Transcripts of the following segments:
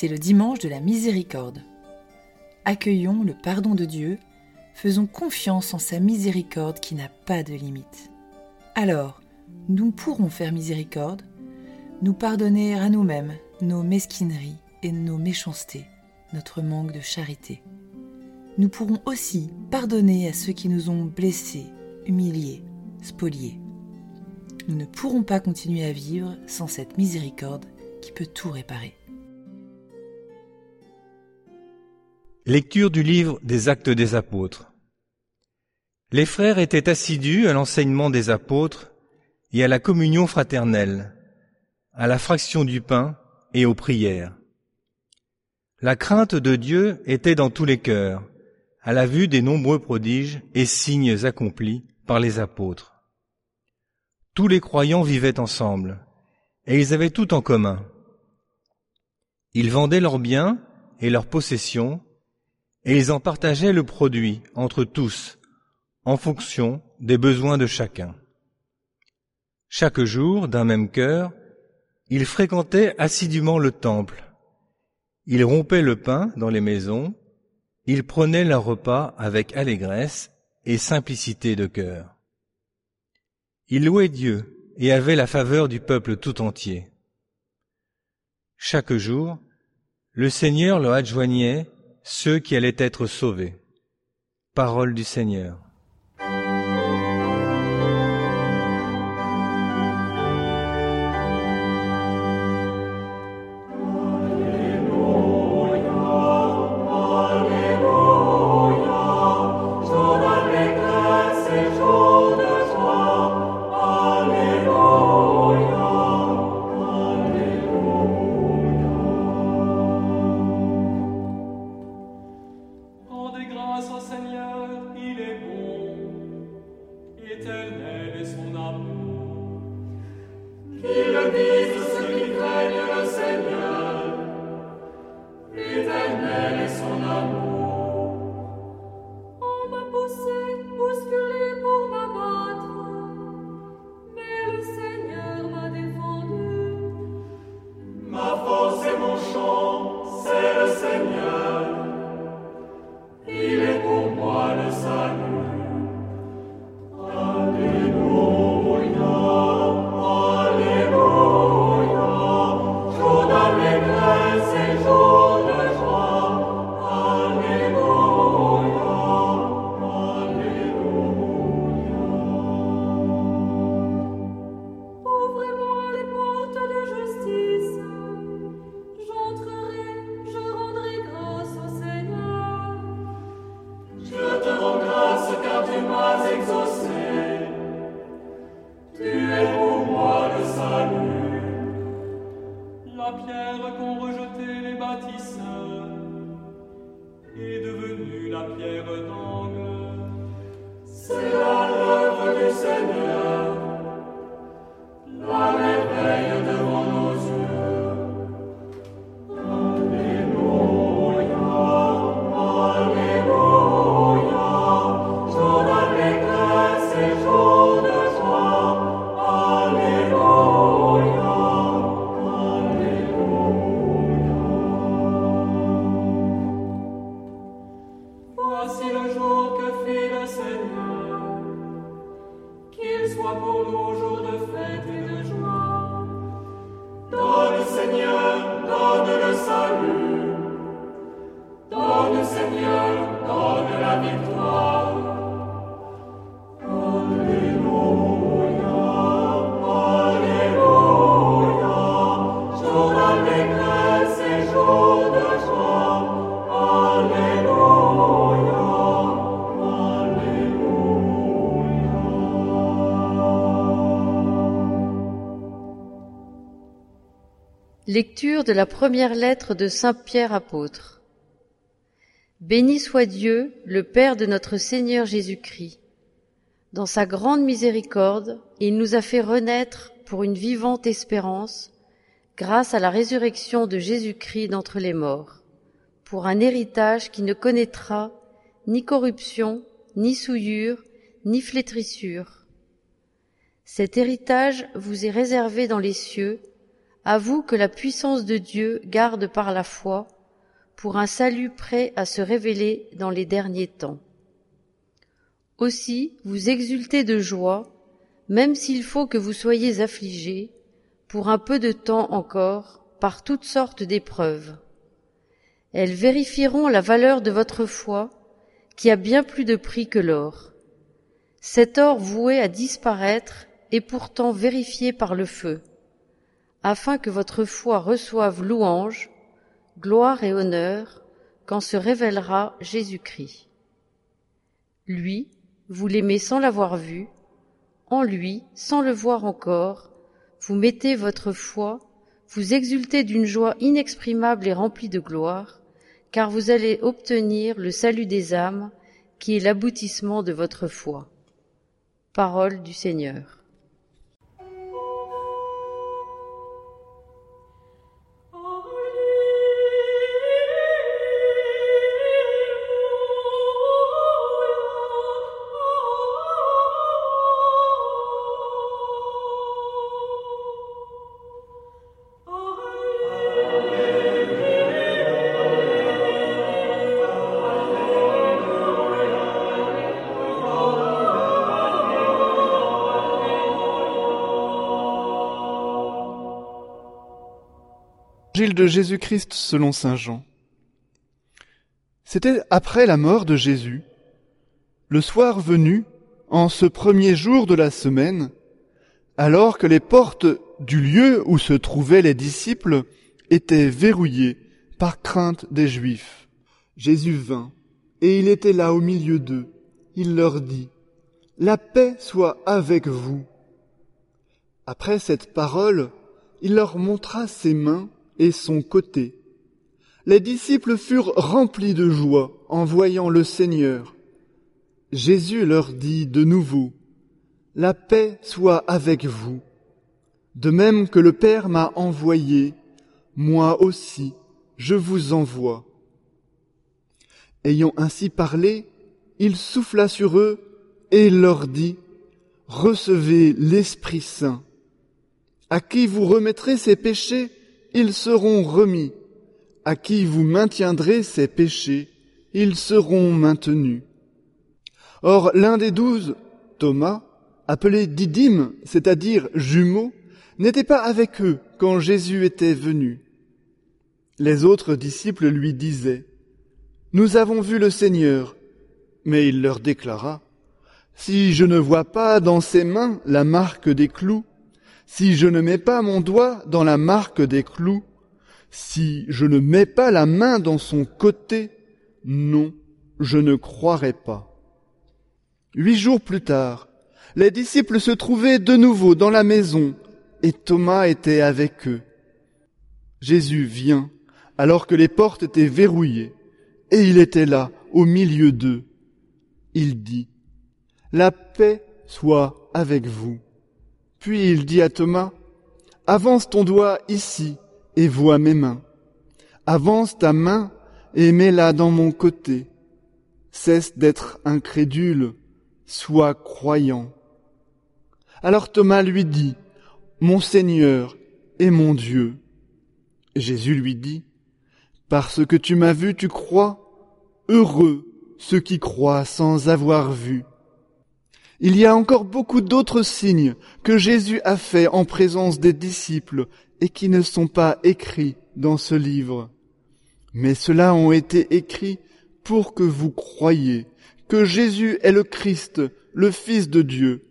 c'est le dimanche de la miséricorde. Accueillons le pardon de Dieu, faisons confiance en sa miséricorde qui n'a pas de limite. Alors, nous pourrons faire miséricorde, nous pardonner à nous-mêmes nos mesquineries et nos méchancetés, notre manque de charité. Nous pourrons aussi pardonner à ceux qui nous ont blessés, humiliés, spoliés. Nous ne pourrons pas continuer à vivre sans cette miséricorde qui peut tout réparer. Lecture du livre des Actes des Apôtres. Les frères étaient assidus à l'enseignement des apôtres et à la communion fraternelle, à la fraction du pain et aux prières. La crainte de Dieu était dans tous les cœurs, à la vue des nombreux prodiges et signes accomplis par les apôtres. Tous les croyants vivaient ensemble, et ils avaient tout en commun. Ils vendaient leurs biens et leurs possessions, et ils en partageaient le produit entre tous, en fonction des besoins de chacun. Chaque jour, d'un même cœur, ils fréquentaient assidûment le temple. Ils rompaient le pain dans les maisons, ils prenaient leur repas avec allégresse et simplicité de cœur. Ils louaient Dieu et avaient la faveur du peuple tout entier. Chaque jour, le Seigneur leur adjoignait ceux qui allaient être sauvés. Parole du Seigneur. Lecture de la première lettre de Saint Pierre apôtre. Béni soit Dieu, le Père de notre Seigneur Jésus-Christ. Dans sa grande miséricorde, il nous a fait renaître pour une vivante espérance, grâce à la résurrection de Jésus-Christ d'entre les morts, pour un héritage qui ne connaîtra ni corruption, ni souillure, ni flétrissure. Cet héritage vous est réservé dans les cieux, à vous que la puissance de Dieu garde par la foi pour un salut prêt à se révéler dans les derniers temps. Aussi vous exultez de joie, même s'il faut que vous soyez affligés, pour un peu de temps encore, par toutes sortes d'épreuves. Elles vérifieront la valeur de votre foi, qui a bien plus de prix que l'or. Cet or voué à disparaître est pourtant vérifié par le feu, afin que votre foi reçoive louange, gloire et honneur quand se révélera Jésus-Christ. Lui, vous l'aimez sans l'avoir vu, en lui, sans le voir encore, vous mettez votre foi, vous exultez d'une joie inexprimable et remplie de gloire, car vous allez obtenir le salut des âmes, qui est l'aboutissement de votre foi. Parole du Seigneur. De Jésus-Christ selon Saint Jean. C'était après la mort de Jésus. Le soir venu, en ce premier jour de la semaine, alors que les portes du lieu où se trouvaient les disciples étaient verrouillées par crainte des Juifs, Jésus vint, et il était là au milieu d'eux. Il leur dit, La paix soit avec vous. Après cette parole, il leur montra ses mains et son côté. Les disciples furent remplis de joie en voyant le Seigneur. Jésus leur dit de nouveau, La paix soit avec vous. De même que le Père m'a envoyé, moi aussi je vous envoie. Ayant ainsi parlé, il souffla sur eux et leur dit, Recevez l'Esprit Saint. À qui vous remettrez ces péchés, ils seront remis. À qui vous maintiendrez ces péchés, ils seront maintenus. Or l'un des douze, Thomas, appelé Didyme, c'est-à-dire jumeau, n'était pas avec eux quand Jésus était venu. Les autres disciples lui disaient, Nous avons vu le Seigneur. Mais il leur déclara, Si je ne vois pas dans ses mains la marque des clous, si je ne mets pas mon doigt dans la marque des clous, si je ne mets pas la main dans son côté, non, je ne croirai pas. Huit jours plus tard, les disciples se trouvaient de nouveau dans la maison, et Thomas était avec eux. Jésus vient, alors que les portes étaient verrouillées, et il était là, au milieu d'eux. Il dit, La paix soit avec vous. Puis il dit à Thomas, Avance ton doigt ici et vois mes mains. Avance ta main et mets-la dans mon côté. Cesse d'être incrédule, sois croyant. Alors Thomas lui dit, Mon Seigneur et mon Dieu. Jésus lui dit, Parce que tu m'as vu, tu crois. Heureux ceux qui croient sans avoir vu. Il y a encore beaucoup d'autres signes que Jésus a faits en présence des disciples et qui ne sont pas écrits dans ce livre. Mais ceux-là ont été écrits pour que vous croyiez que Jésus est le Christ, le Fils de Dieu,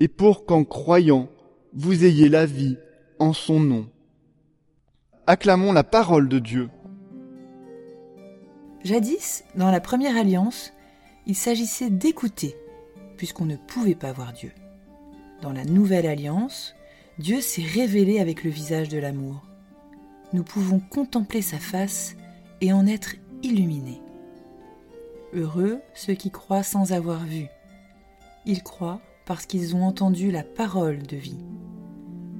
et pour qu'en croyant, vous ayez la vie en son nom. Acclamons la parole de Dieu. Jadis, dans la première alliance, il s'agissait d'écouter puisqu'on ne pouvait pas voir Dieu. Dans la nouvelle alliance, Dieu s'est révélé avec le visage de l'amour. Nous pouvons contempler sa face et en être illuminés. Heureux ceux qui croient sans avoir vu. Ils croient parce qu'ils ont entendu la parole de vie.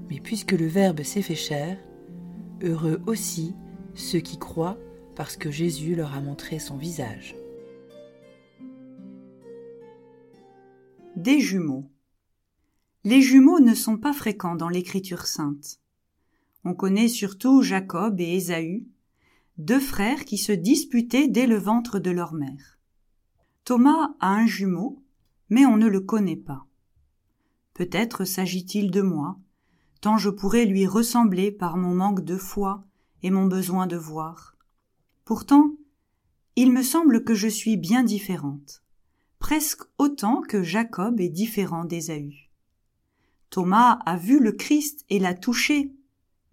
Mais puisque le Verbe s'est fait chair, heureux aussi ceux qui croient parce que Jésus leur a montré son visage. Des jumeaux. Les jumeaux ne sont pas fréquents dans l'écriture sainte. On connaît surtout Jacob et Ésaü, deux frères qui se disputaient dès le ventre de leur mère. Thomas a un jumeau, mais on ne le connaît pas. Peut-être s'agit-il de moi, tant je pourrais lui ressembler par mon manque de foi et mon besoin de voir. Pourtant, il me semble que je suis bien différente, presque autant que Jacob est différent d'Ésaü. Thomas a vu le Christ et l'a touché,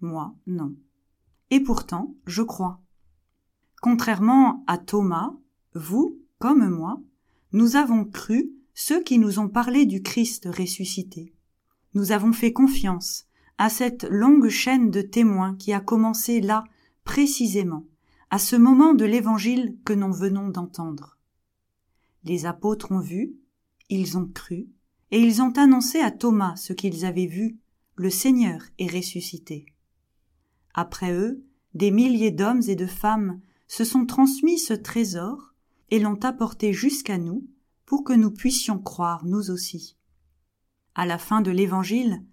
moi non. Et pourtant, je crois. Contrairement à Thomas, vous, comme moi, nous avons cru ceux qui nous ont parlé du Christ ressuscité. Nous avons fait confiance à cette longue chaîne de témoins qui a commencé là, précisément, à ce moment de l'évangile que nous venons d'entendre. Les apôtres ont vu, ils ont cru, et ils ont annoncé à Thomas ce qu'ils avaient vu, le Seigneur est ressuscité. Après eux, des milliers d'hommes et de femmes se sont transmis ce trésor et l'ont apporté jusqu'à nous pour que nous puissions croire nous aussi. À la fin de l'Évangile,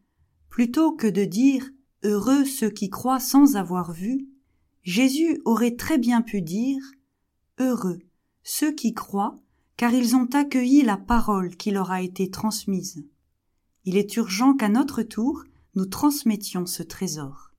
plutôt que de dire Heureux ceux qui croient sans avoir vu, Jésus aurait très bien pu dire Heureux ceux qui croient car ils ont accueilli la parole qui leur a été transmise. Il est urgent qu'à notre tour nous transmettions ce trésor.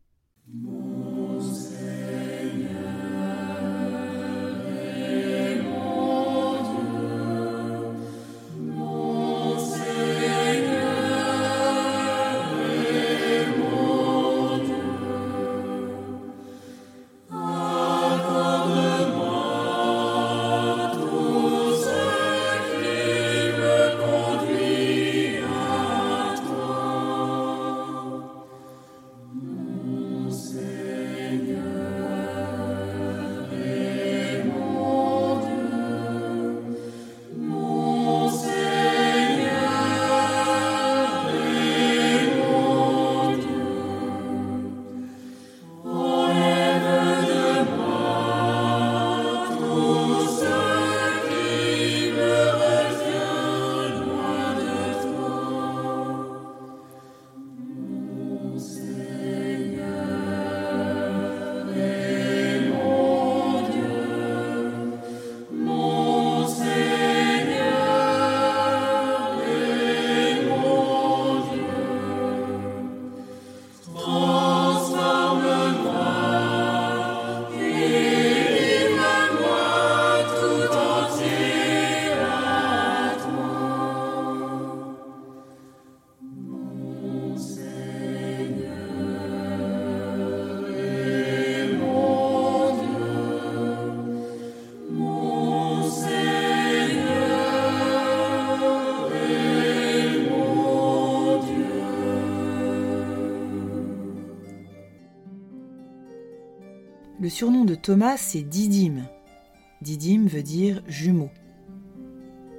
Le surnom de Thomas, c'est Didyme. Didyme veut dire jumeau.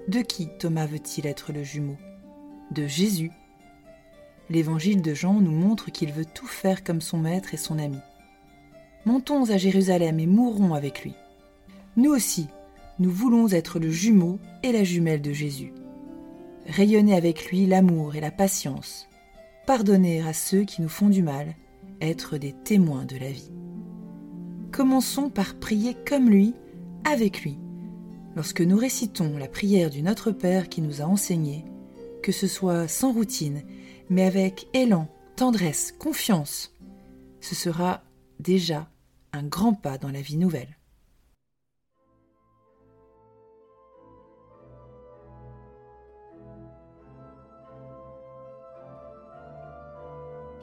De qui Thomas veut-il être le jumeau? De Jésus. L'évangile de Jean nous montre qu'il veut tout faire comme son maître et son ami. Montons à Jérusalem et mourrons avec lui. Nous aussi, nous voulons être le jumeau et la jumelle de Jésus. Rayonner avec lui l'amour et la patience. Pardonner à ceux qui nous font du mal, être des témoins de la vie commençons par prier comme lui, avec lui. Lorsque nous récitons la prière du Notre Père qui nous a enseigné, que ce soit sans routine, mais avec élan, tendresse, confiance, ce sera déjà un grand pas dans la vie nouvelle.